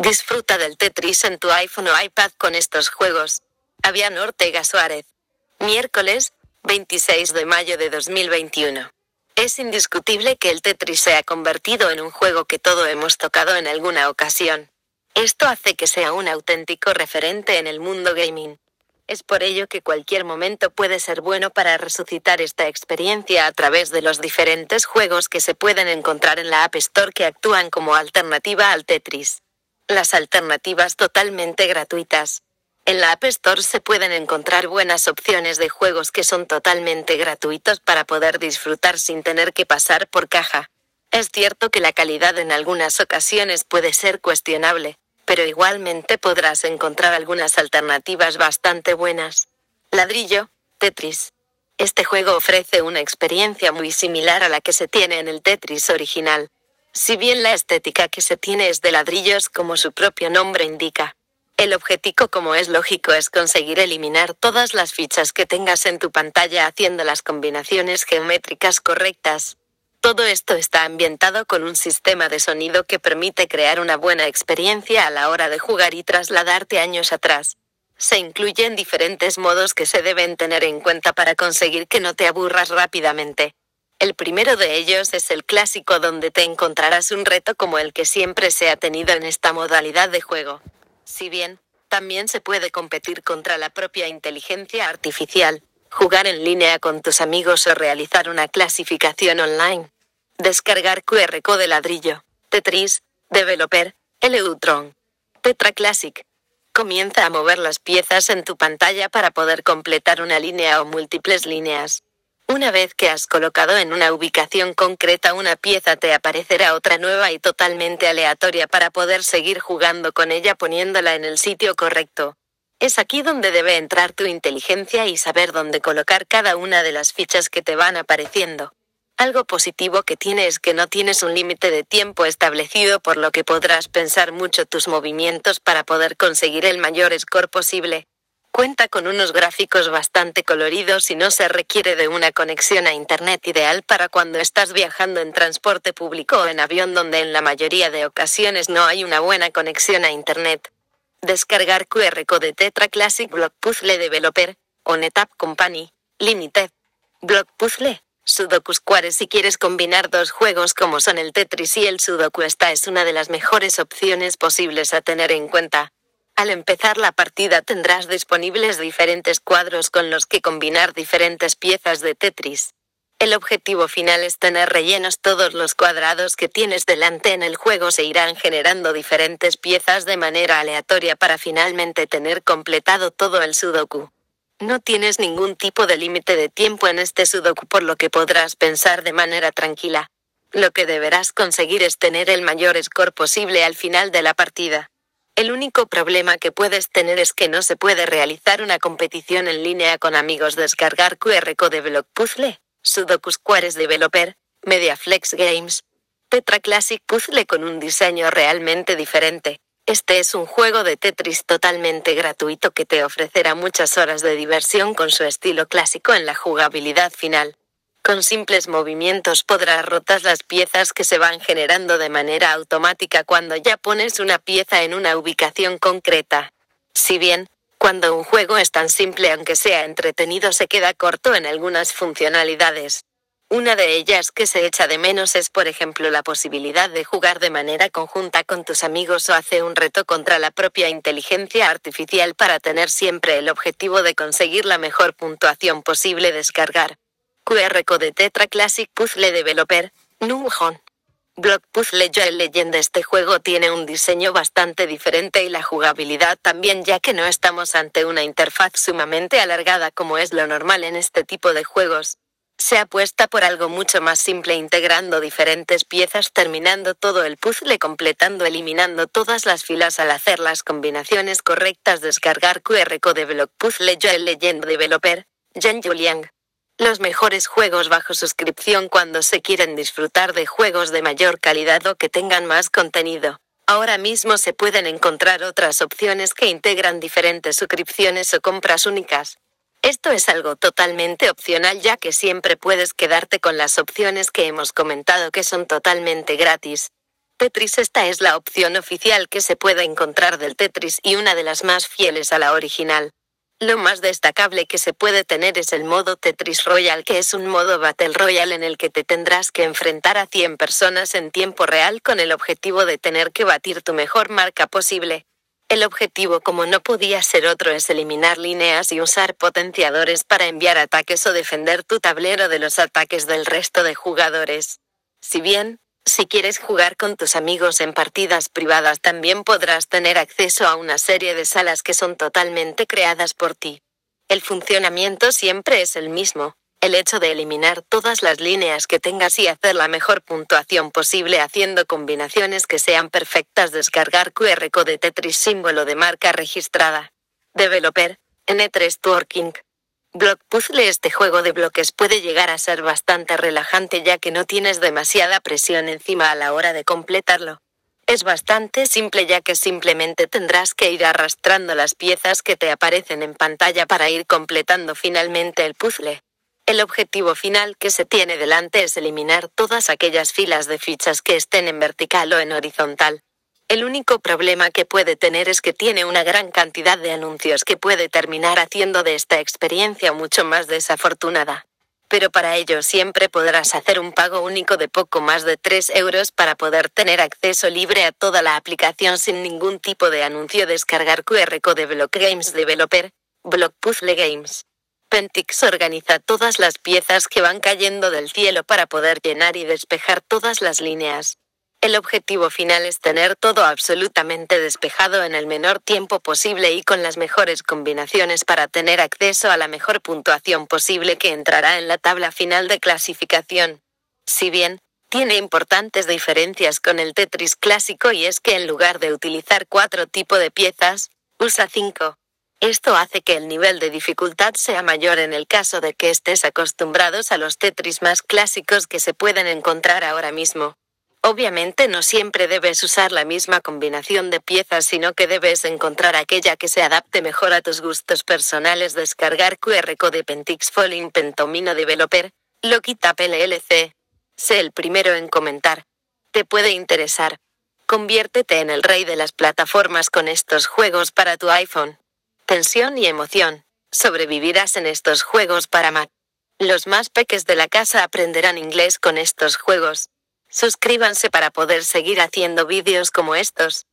Disfruta del Tetris en tu iPhone o iPad con estos juegos. Avian Ortega Suárez. Miércoles, 26 de mayo de 2021. Es indiscutible que el Tetris se ha convertido en un juego que todo hemos tocado en alguna ocasión. Esto hace que sea un auténtico referente en el mundo gaming. Es por ello que cualquier momento puede ser bueno para resucitar esta experiencia a través de los diferentes juegos que se pueden encontrar en la App Store que actúan como alternativa al Tetris. Las alternativas totalmente gratuitas. En la App Store se pueden encontrar buenas opciones de juegos que son totalmente gratuitos para poder disfrutar sin tener que pasar por caja. Es cierto que la calidad en algunas ocasiones puede ser cuestionable, pero igualmente podrás encontrar algunas alternativas bastante buenas. Ladrillo, Tetris. Este juego ofrece una experiencia muy similar a la que se tiene en el Tetris original. Si bien la estética que se tiene es de ladrillos como su propio nombre indica. El objetivo, como es lógico, es conseguir eliminar todas las fichas que tengas en tu pantalla haciendo las combinaciones geométricas correctas. Todo esto está ambientado con un sistema de sonido que permite crear una buena experiencia a la hora de jugar y trasladarte años atrás. Se incluyen diferentes modos que se deben tener en cuenta para conseguir que no te aburras rápidamente. El primero de ellos es el clásico donde te encontrarás un reto como el que siempre se ha tenido en esta modalidad de juego. Si bien, también se puede competir contra la propia inteligencia artificial, jugar en línea con tus amigos o realizar una clasificación online. Descargar QR Code ladrillo, Tetris, Developer, Eleutron, Tetra Classic. Comienza a mover las piezas en tu pantalla para poder completar una línea o múltiples líneas. Una vez que has colocado en una ubicación concreta una pieza te aparecerá otra nueva y totalmente aleatoria para poder seguir jugando con ella poniéndola en el sitio correcto. Es aquí donde debe entrar tu inteligencia y saber dónde colocar cada una de las fichas que te van apareciendo. Algo positivo que tiene es que no tienes un límite de tiempo establecido por lo que podrás pensar mucho tus movimientos para poder conseguir el mayor score posible. Cuenta con unos gráficos bastante coloridos y no se requiere de una conexión a Internet ideal para cuando estás viajando en transporte público o en avión donde en la mayoría de ocasiones no hay una buena conexión a Internet. Descargar QR Code Tetra Classic Block Puzzle Developer, o NetApp Company, Limited. Block Puzzle, Sudoku Square si quieres combinar dos juegos como son el Tetris y el Sudoku esta es una de las mejores opciones posibles a tener en cuenta. Al empezar la partida tendrás disponibles diferentes cuadros con los que combinar diferentes piezas de Tetris. El objetivo final es tener rellenos todos los cuadrados que tienes delante en el juego se irán generando diferentes piezas de manera aleatoria para finalmente tener completado todo el sudoku. No tienes ningún tipo de límite de tiempo en este sudoku por lo que podrás pensar de manera tranquila. Lo que deberás conseguir es tener el mayor score posible al final de la partida. El único problema que puedes tener es que no se puede realizar una competición en línea con amigos descargar QR Code Block Puzzle. Sudoku Squares Developer, Mediaflex Games. Tetra Classic Puzzle con un diseño realmente diferente. Este es un juego de Tetris totalmente gratuito que te ofrecerá muchas horas de diversión con su estilo clásico en la jugabilidad final. Con simples movimientos podrás rotar las piezas que se van generando de manera automática cuando ya pones una pieza en una ubicación concreta. Si bien, cuando un juego es tan simple aunque sea entretenido se queda corto en algunas funcionalidades. Una de ellas que se echa de menos es por ejemplo la posibilidad de jugar de manera conjunta con tus amigos o hacer un reto contra la propia inteligencia artificial para tener siempre el objetivo de conseguir la mejor puntuación posible descargar. QR Code Tetra Classic Puzzle Developer, Nujon. Block Puzzle Joel Legend este juego tiene un diseño bastante diferente y la jugabilidad también ya que no estamos ante una interfaz sumamente alargada como es lo normal en este tipo de juegos. Se apuesta por algo mucho más simple integrando diferentes piezas terminando todo el puzzle completando eliminando todas las filas al hacer las combinaciones correctas descargar QR Code Block Puzzle Joel Legend Developer, Jen Juliang los mejores juegos bajo suscripción cuando se quieren disfrutar de juegos de mayor calidad o que tengan más contenido. Ahora mismo se pueden encontrar otras opciones que integran diferentes suscripciones o compras únicas. Esto es algo totalmente opcional ya que siempre puedes quedarte con las opciones que hemos comentado que son totalmente gratis. Tetris esta es la opción oficial que se puede encontrar del Tetris y una de las más fieles a la original. Lo más destacable que se puede tener es el modo Tetris Royal, que es un modo Battle Royale en el que te tendrás que enfrentar a 100 personas en tiempo real con el objetivo de tener que batir tu mejor marca posible. El objetivo, como no podía ser otro, es eliminar líneas y usar potenciadores para enviar ataques o defender tu tablero de los ataques del resto de jugadores. Si bien, si quieres jugar con tus amigos en partidas privadas también podrás tener acceso a una serie de salas que son totalmente creadas por ti. El funcionamiento siempre es el mismo, el hecho de eliminar todas las líneas que tengas y hacer la mejor puntuación posible haciendo combinaciones que sean perfectas. Descargar QR code Tetris símbolo de marca registrada. Developer, N3 Tworking. Block Puzzle Este juego de bloques puede llegar a ser bastante relajante ya que no tienes demasiada presión encima a la hora de completarlo. Es bastante simple ya que simplemente tendrás que ir arrastrando las piezas que te aparecen en pantalla para ir completando finalmente el puzzle. El objetivo final que se tiene delante es eliminar todas aquellas filas de fichas que estén en vertical o en horizontal. El único problema que puede tener es que tiene una gran cantidad de anuncios que puede terminar haciendo de esta experiencia mucho más desafortunada. Pero para ello siempre podrás hacer un pago único de poco más de 3 euros para poder tener acceso libre a toda la aplicación sin ningún tipo de anuncio. Descargar QR Code Block Games Developer, Block Puzzle Games. Pentix organiza todas las piezas que van cayendo del cielo para poder llenar y despejar todas las líneas. El objetivo final es tener todo absolutamente despejado en el menor tiempo posible y con las mejores combinaciones para tener acceso a la mejor puntuación posible que entrará en la tabla final de clasificación. Si bien, tiene importantes diferencias con el Tetris clásico y es que en lugar de utilizar cuatro tipos de piezas, usa cinco. Esto hace que el nivel de dificultad sea mayor en el caso de que estés acostumbrados a los Tetris más clásicos que se pueden encontrar ahora mismo. Obviamente no siempre debes usar la misma combinación de piezas, sino que debes encontrar aquella que se adapte mejor a tus gustos personales. Descargar QR Code Pentix Falling Pentomino Developer, Loquita PLLC. Sé el primero en comentar. Te puede interesar. Conviértete en el rey de las plataformas con estos juegos para tu iPhone. Tensión y emoción. Sobrevivirás en estos juegos para Mac. Los más peques de la casa aprenderán inglés con estos juegos. Suscríbanse para poder seguir haciendo vídeos como estos.